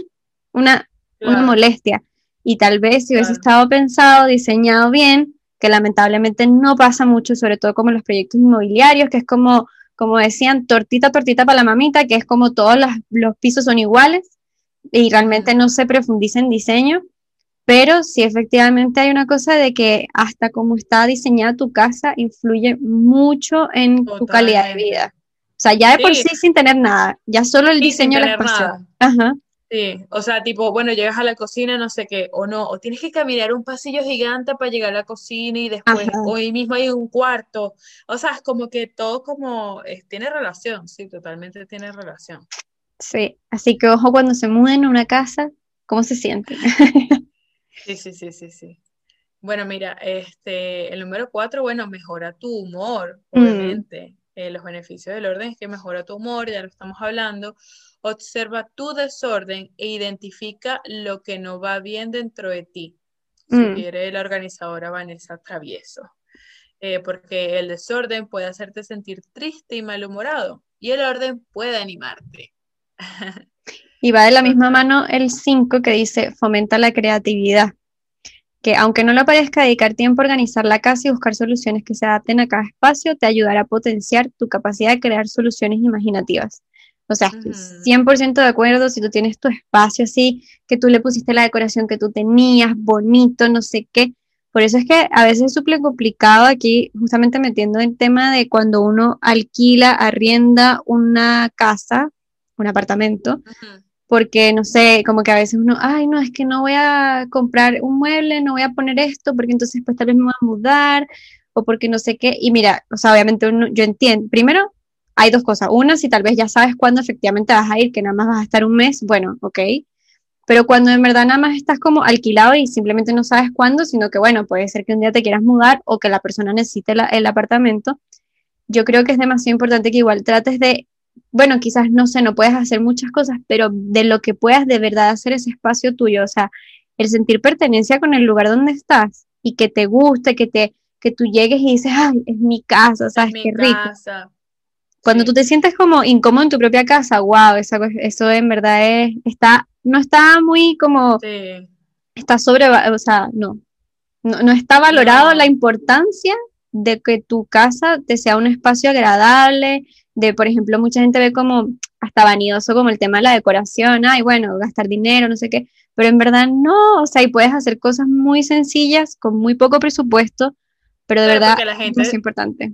una, una molestia. Y tal vez si hubiese estado pensado, diseñado bien, que lamentablemente no pasa mucho, sobre todo como en los proyectos inmobiliarios, que es como como decían, tortita, tortita para la mamita, que es como todos los pisos son iguales y realmente no se profundiza en diseño, pero sí efectivamente hay una cosa de que hasta cómo está diseñada tu casa influye mucho en tu calidad de vida. O sea, ya de por sí sin tener nada, ya solo el diseño de la espacio. Ajá. Sí, o sea, tipo, bueno, llegas a la cocina, no sé qué, o no, o tienes que caminar un pasillo gigante para llegar a la cocina y después, hoy mismo hay un cuarto, o sea, es como que todo como, tiene relación, sí, totalmente tiene relación. Sí, así que ojo cuando se muden a una casa, ¿cómo se siente? <laughs> sí, sí, sí, sí, sí. Bueno, mira, este, el número cuatro, bueno, mejora tu humor, mm. obviamente. Eh, los beneficios del orden es que mejora tu humor, ya lo estamos hablando Observa tu desorden e identifica lo que no va bien dentro de ti. Mm. Sugiere la organizadora Vanessa Travieso. Eh, porque el desorden puede hacerte sentir triste y malhumorado y el orden puede animarte. <laughs> y va de la misma mano el 5 que dice fomenta la creatividad, que aunque no lo parezca, dedicar tiempo a organizar la casa y buscar soluciones que se adapten a cada espacio te ayudará a potenciar tu capacidad de crear soluciones imaginativas. O sea, 100% de acuerdo si tú tienes tu espacio así, que tú le pusiste la decoración que tú tenías, bonito, no sé qué. Por eso es que a veces es súper complicado aquí, justamente metiendo el tema de cuando uno alquila, arrienda una casa, un apartamento, porque no sé, como que a veces uno, ay, no, es que no voy a comprar un mueble, no voy a poner esto, porque entonces pues tal vez me voy a mudar, o porque no sé qué. Y mira, o sea, obviamente uno, yo entiendo, primero, hay dos cosas. Una, si tal vez ya sabes cuándo efectivamente vas a ir, que nada más vas a estar un mes, bueno, ok. Pero cuando en verdad nada más estás como alquilado y simplemente no sabes cuándo, sino que bueno, puede ser que un día te quieras mudar o que la persona necesite el apartamento, yo creo que es demasiado importante que igual trates de, bueno, quizás no sé, no puedes hacer muchas cosas, pero de lo que puedas de verdad hacer ese espacio tuyo, o sea, el sentir pertenencia con el lugar donde estás y que te guste, que te que tú llegues y dices, ay, es mi casa, ¿sabes? Qué rico. Cuando tú te sientes como incómodo en tu propia casa, wow, eso, eso en verdad es, está, no está muy como, está sobre, o sea, no, no, está valorado la importancia de que tu casa te sea un espacio agradable, de, por ejemplo, mucha gente ve como hasta vanidoso como el tema de la decoración, ay, bueno, gastar dinero, no sé qué, pero en verdad no, o sea, y puedes hacer cosas muy sencillas con muy poco presupuesto, pero de verdad la gente, es importante.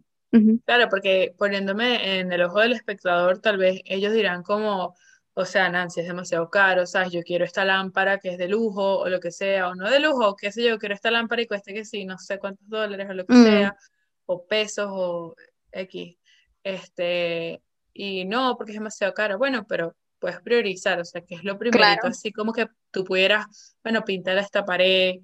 Claro, porque poniéndome en el ojo del espectador, tal vez ellos dirán como, o sea, Nancy, es demasiado caro, ¿sabes? Yo quiero esta lámpara que es de lujo o lo que sea, o no de lujo, qué sé yo, quiero esta lámpara y cueste que sí, no sé cuántos dólares o lo que mm. sea, o pesos o X. Este, y no, porque es demasiado caro. Bueno, pero puedes priorizar, o sea, que es lo primero, así como que tú pudieras, bueno, pintar esta pared,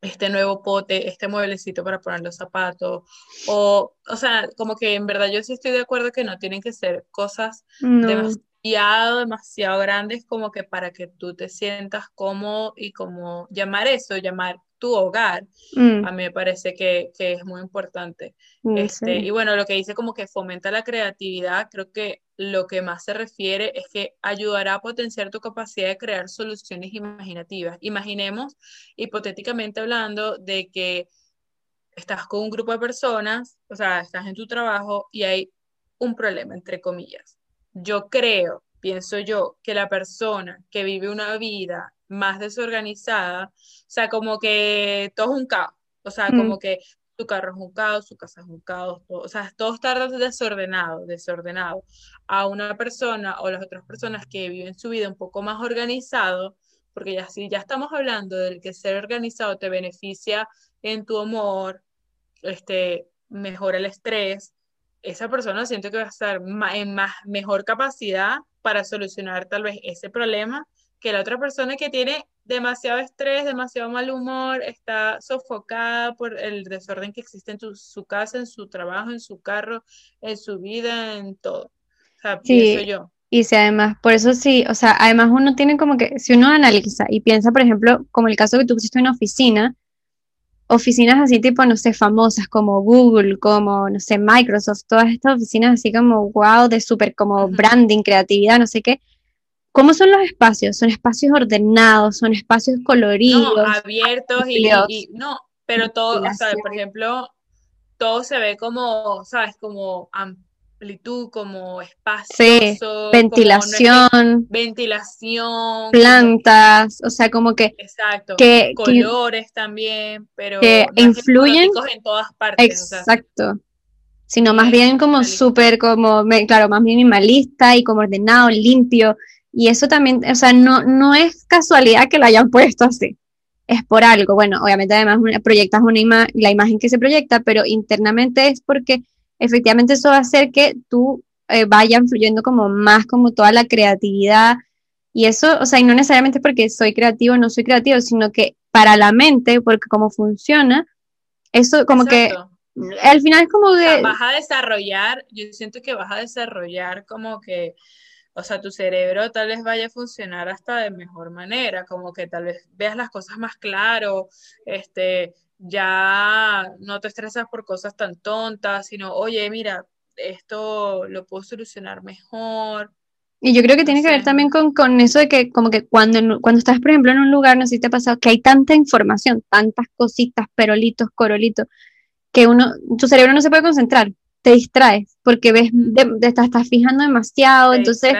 este nuevo pote, este mueblecito para poner los zapatos, o, o sea, como que en verdad yo sí estoy de acuerdo que no tienen que ser cosas demasiado, demasiado grandes como que para que tú te sientas cómodo y como llamar eso, llamar tu hogar, mm. a mí me parece que, es muy importante. Mm, este, Y bueno, lo que dice como que fomenta la creatividad, creo que lo que más se refiere es que ayudará a potenciar tu capacidad de crear soluciones imaginativas. Imaginemos, hipotéticamente hablando, de que estás con un grupo de personas, o sea, estás en tu trabajo y hay un problema, entre comillas. Yo creo, pienso yo, que la persona que vive una vida más desorganizada, o sea, como que todo es un caos, o sea, como mm. que tu carro es un caos, su casa es un caos, o sea, todo está desordenado, desordenado. A una persona o las otras personas que viven su vida un poco más organizado, porque ya si ya estamos hablando del que ser organizado te beneficia en tu humor, este, mejora el estrés, esa persona siento que va a estar en más, mejor capacidad para solucionar tal vez ese problema que la otra persona que tiene demasiado estrés, demasiado mal humor, está sofocada por el desorden que existe en su casa, en su trabajo, en su carro, en su vida, en todo. O sea, pienso yo. Y si además, por eso sí, o sea, además uno tiene como que, si uno analiza y piensa, por ejemplo, como el caso que tú pusiste en oficina, oficinas así tipo, no sé, famosas como Google, como, no sé, Microsoft, todas estas oficinas así como, wow, de súper como branding, creatividad, no sé qué, ¿Cómo son los espacios? Son espacios ordenados, son espacios coloridos. No, abiertos y, no, pero todo, o sea, por ejemplo, todo se ve como, ¿sabes? Como amplitud, como espacio. ventilación. ventilación. Plantas, o sea, como que. Exacto. Que, colores también, pero. Que influyen. En todas partes. Exacto. Sino más bien como súper, como, claro, más minimalista y como ordenado, limpio. Y eso también, o sea, no, no es casualidad que lo hayan <laughs> puesto así. Es por algo. Bueno, obviamente además proyectas una la imagen que se proyecta, pero internamente es porque efectivamente eso va a hacer que tú eh, vaya fluyendo como más como toda la creatividad. Y eso, o sea, y no necesariamente porque soy creativo o no soy creativo, sino que para la mente, porque como funciona, eso como que al final es como de... vas a desarrollar, yo siento que vas a desarrollar como que o sea, tu cerebro tal vez vaya a funcionar hasta de mejor manera, como que tal vez veas las cosas más claro, este, ya no te estresas por cosas tan tontas, sino, oye, mira, esto lo puedo solucionar mejor. Y yo creo que tiene que ver también con, con, eso de que como que cuando, cuando estás, por ejemplo, en un lugar, no sé si te ha pasado, que hay tanta información, tantas cositas, perolitos, corolitos, que uno, tu cerebro no se puede concentrar te distraes porque ves, te estás, fijando demasiado, entonces,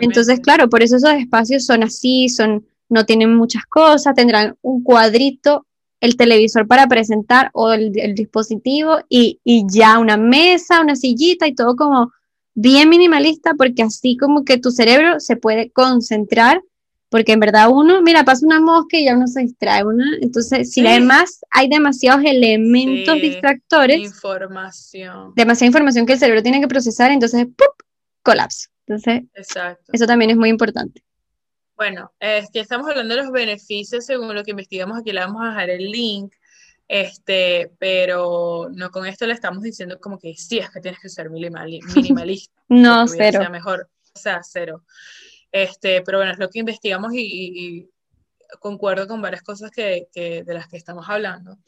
entonces, claro, por eso esos espacios son así, son, no tienen muchas cosas, tendrán un cuadrito, el televisor para presentar o el, dispositivo y, y, ya una mesa, una sillita y todo como bien minimalista porque así como que tu cerebro se puede concentrar porque en verdad uno, mira, pasa una mosca y ya uno se distrae, entonces si además hay demasiados elementos distractores, información, demasiada información que el cerebro tiene que procesar, entonces ¡pup! colapso. Entonces, eso también es muy importante. Bueno, es que estamos hablando de los beneficios según lo que investigamos aquí, le vamos a dejar el link, este, pero no con esto le estamos diciendo como que sí, es que tienes que ser minimalista. <laughs> no, cero. Sea mejor, o sea, cero. Este, pero bueno, es lo que investigamos y, concuerdo con varias cosas que, de las que estamos hablando.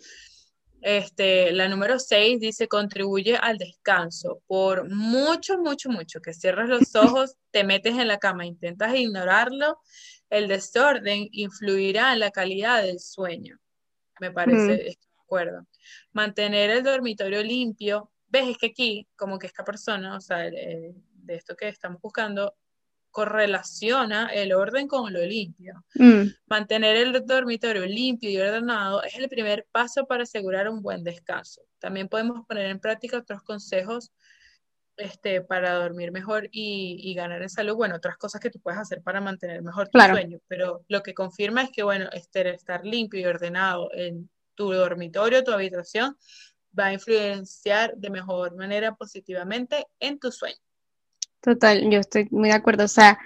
Este, la número 6 dice, contribuye al descanso. Por mucho, mucho, mucho que cierres los <laughs> ojos, te metes en la cama, intentas ignorarlo, el desorden influirá en la calidad del sueño. me parece, estoy de acuerdo. Mantener el dormitorio limpio, ves, es que aquí, como que esta persona, o sea, de esto que estamos buscando, correlaciona el orden con lo limpio. Mm. Mantener el dormitorio limpio y ordenado es el primer paso para asegurar un buen descanso. También podemos poner en práctica otros consejos este, para dormir mejor y, ganar en salud. Bueno, otras cosas que tú puedes hacer para mantener mejor tu sueño, pero lo que confirma es que, bueno, este, estar limpio y ordenado en tu dormitorio, tu habitación, va a influenciar de mejor manera positivamente en tu sueño. Total, yo estoy muy de acuerdo. O sea,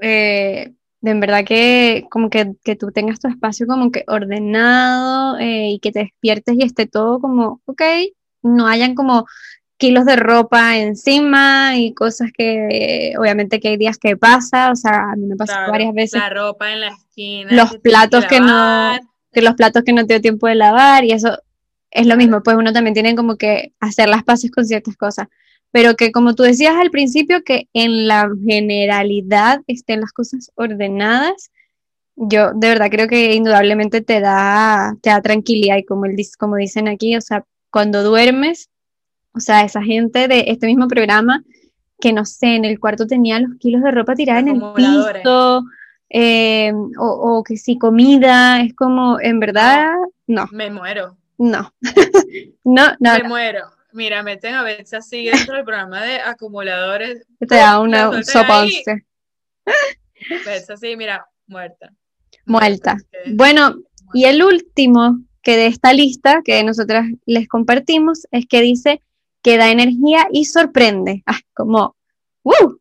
eh, en verdad que como que, tú tengas tu espacio como que ordenado eh, y que te despiertes y esté todo como, ok, no hayan como kilos de ropa encima y cosas que obviamente que hay días que pasa, o sea, a mí me pasa varias veces. La ropa en la esquina. Los platos que, no, que los platos que no tengo tiempo de lavar y eso es lo mismo, pues uno también tiene como que hacer las paces con ciertas cosas pero que como tú decías al principio, que en la generalidad estén las cosas ordenadas, yo de verdad creo que indudablemente te da, te da tranquilidad y como, el, como dicen aquí, o sea, cuando duermes, o sea, esa gente de este mismo programa, que no sé, en el cuarto tenía los kilos de ropa tirada en el piso, eh, o, o, que si comida, es como, en verdad, no. Me muero. No, <laughs> no, no. Me muero. Mira, meten a veces así dentro del programa de acumuladores. Te da una sopa once. Así, mira, muerta. Muerta. Bueno, y el último que de esta lista que nosotras les compartimos es que dice que da energía y sorprende. Ah, como, ¡uh!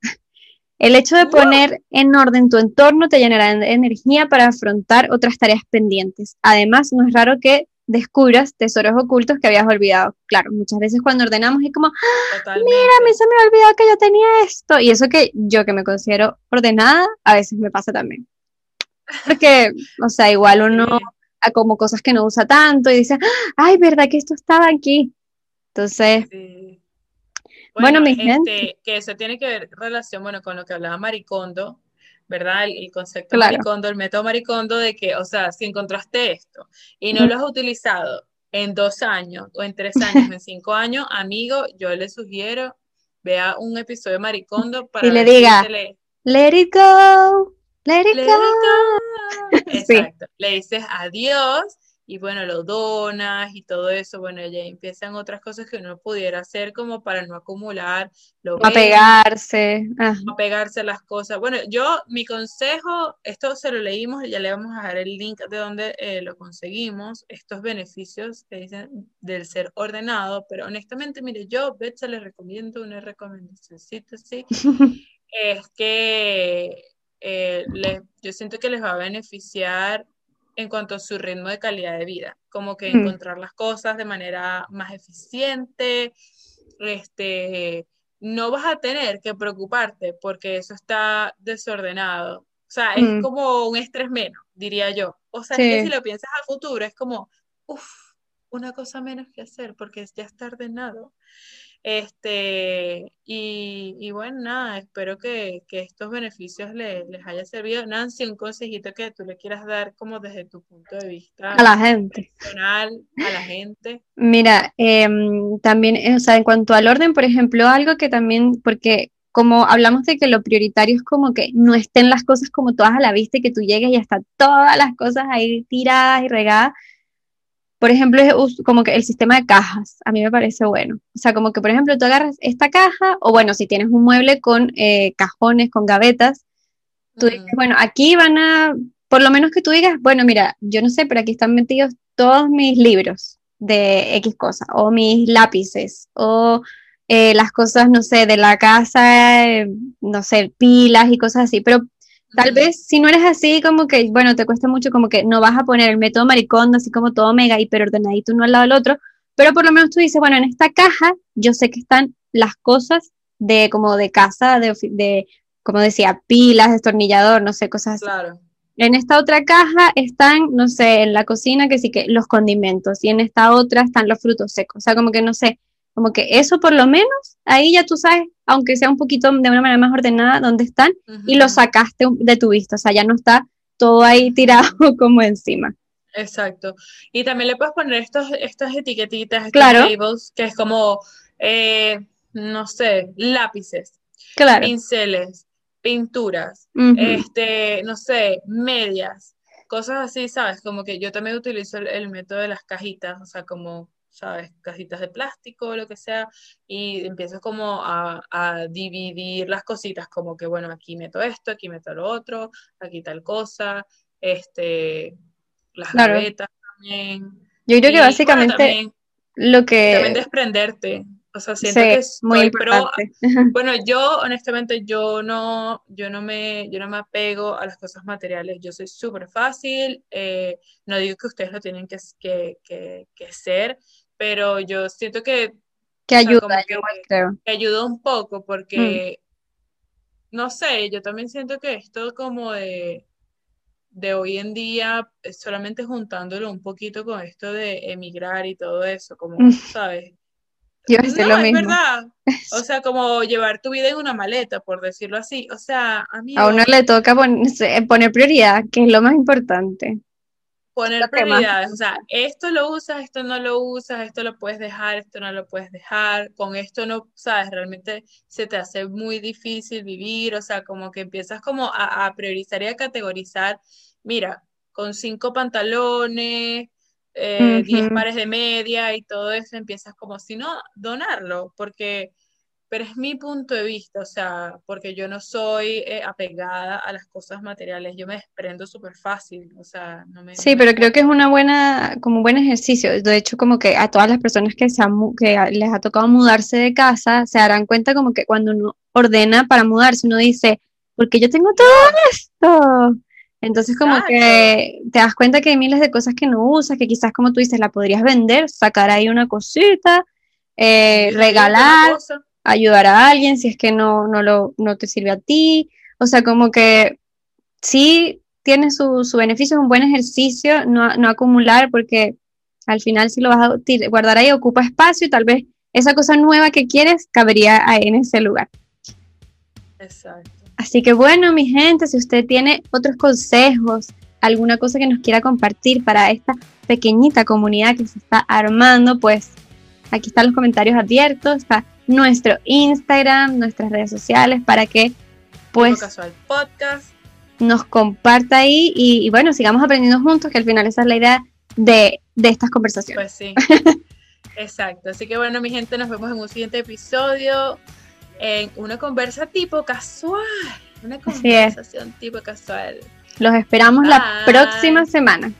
El hecho de poner en orden tu entorno te llenará de energía para afrontar otras tareas pendientes. Además, no es raro que descubras tesoros ocultos que habías olvidado. Claro, muchas veces cuando ordenamos es como, ¡Ah, mira, a mí se me ha olvidado que yo tenía esto. Y eso que yo que me considero ordenada, a veces me pasa también. Porque, o sea, igual uno a como cosas que no usa tanto y dice, ¡Ah, ay, verdad que esto estaba aquí. Entonces, bueno, mi este, gente. Que eso tiene que ver relación, bueno, con lo que hablaba Maricondo, ¿verdad? El, concepto maricondo, el método maricondo de que, o sea, si encontraste esto y no lo has utilizado en dos años o en tres años, en cinco años, amigo, yo le sugiero, vea un episodio de maricondo <laughs> para... Y le diga, let it go, let it go. <laughs> Exacto, le dices adiós y bueno, lo donas y todo eso, bueno, ya empiezan otras cosas que uno pudiera hacer como para no acumular, lo apegarse, ah. apegarse a las cosas. Bueno, yo, mi consejo, esto se lo leímos, ya le vamos a dejar el link de donde eh, lo conseguimos, estos beneficios que dicen del ser ordenado, pero honestamente, mire, yo, Betsa, le recomiendo una recomendación, sí, sí, <laughs> es que eh, yo siento que les va a beneficiar en cuanto a su ritmo de calidad de vida, como que encontrar las cosas de manera más eficiente, este, no vas a tener que preocuparte porque eso está desordenado. O sea, es como un estrés menos, diría yo. O sea, que si lo piensas a futuro, es como, uff, una cosa menos que hacer porque ya está ordenado. Este, y, bueno, nada, espero que, estos beneficios les haya servido. Nancy, un consejito que tú le quieras dar como desde tu punto de vista a la gente. Personal, a la gente. Mira, em, también, eh, o sea, en cuanto al orden, por ejemplo, algo que también, porque como hablamos de que lo prioritario es como que no estén las cosas como todas a la vista y que tú llegues y hasta todas las cosas ahí tiradas y regadas, por ejemplo, es como que el sistema de cajas, a mí me parece bueno. O sea, como que, por ejemplo, tú agarras esta caja, o bueno, si tienes un mueble con eh, cajones, con gavetas, tú dices, bueno, aquí van a, por lo menos que tú digas, bueno, mira, yo no sé, pero aquí están metidos todos mis libros de X cosa, o mis lápices, o eh, las cosas, no sé, de la casa, eh, no sé, pilas y cosas así, pero Tal vez si no eres así, como que, bueno, te cuesta mucho, como que no vas a poner el método maricondo, así como todo mega hiper ordenadito uno al lado del otro, pero por lo menos tú dices, bueno, en esta caja yo sé que están las cosas de como de casa, de, de como decía, pilas, destornillador, no sé, cosas así. Claro. En esta otra caja están, no sé, en la cocina, que sí que los condimentos, y en esta otra están los frutos secos. O sea, como que no sé, como que eso por lo menos, ahí ya tú sabes, aunque sea un poquito de una manera más ordenada, dónde están y lo sacaste de tu vista, o sea, ya no está todo ahí <laughs> tirado como encima. Exacto. Y también le puedes poner estos, estas etiquetitas, estos claro. labels, que es como, eh, no sé, lápices, claro. pinceles, pinturas, este, no sé, medias, cosas así, ¿sabes? Como que yo también utilizo el, método de las cajitas, o sea, como, ¿sabes? Cajitas de plástico o lo que sea, y empiezo como a, dividir las cositas, como que, bueno, aquí meto esto, aquí meto lo otro, aquí tal cosa, este, las gavetas también. Yo creo que básicamente lo que... También desprenderte, o sea, siento que es muy pro. <laughs> <laughs> Bueno, yo honestamente yo no, yo no me, yo no me apego a las cosas materiales. Yo soy súper fácil. Eh, no digo que ustedes lo tienen que, que, que, ser, pero yo siento que que ayuda, que, creo. Que ayuda un poco porque mm. no sé, yo también siento que esto como de de hoy en día, solamente juntándolo un poquito con esto de emigrar y todo eso, como, mm. ¿sabes? Yo no, lo es verdad. <laughs> O sea, como llevar tu vida en una maleta, por decirlo así. O sea, a mí... A uno le toca poner prioridad, que es lo más importante. Poner prioridades. O sea, esto lo usas, esto no lo usas, esto lo puedes dejar, esto no lo puedes dejar. Con esto no, sabes, realmente se te hace muy difícil vivir. O sea, como que empiezas como a, a priorizar y a categorizar. Mira, con cinco pantalones, eh, 10 pares de media y todo eso, empiezas como si no, donarlo, porque, pero es mi punto de vista, o sea, porque yo no soy eh, apegada a las cosas materiales, yo me desprendo súper fácil, o sea, no me... Sí, pero creo que es una buena, como un buen ejercicio, de hecho como que a todas las personas que, se que les ha tocado mudarse de casa, se darán cuenta como que cuando uno ordena para mudarse, uno dice, porque yo tengo todo esto, entonces como que te das cuenta que hay miles de cosas que no usas, que quizás como tú dices, la podrías vender, sacar ahí una cosita, eh, regalar, ayudar a alguien si es que no, no, lo, no te sirve a ti. O sea, como que sí tiene su, su beneficio, es un buen ejercicio no, no acumular porque al final si lo vas a guardar ahí ocupa espacio y tal vez esa cosa nueva que quieres cabería en ese lugar. Exacto. Así que bueno, mi gente, si usted tiene otros consejos, alguna cosa que nos quiera compartir para esta pequeñita comunidad que se está armando, pues aquí están los comentarios abiertos, está nuestro Instagram, nuestras redes sociales para que pues podcast. nos comparta ahí y, bueno, sigamos aprendiendo juntos, que al final esa es la idea de, de estas conversaciones. Pues sí. <laughs> Exacto. Así que bueno, mi gente, nos vemos en un siguiente episodio en una conversa tipo casual. Una conversación tipo casual. Los esperamos la próxima semana.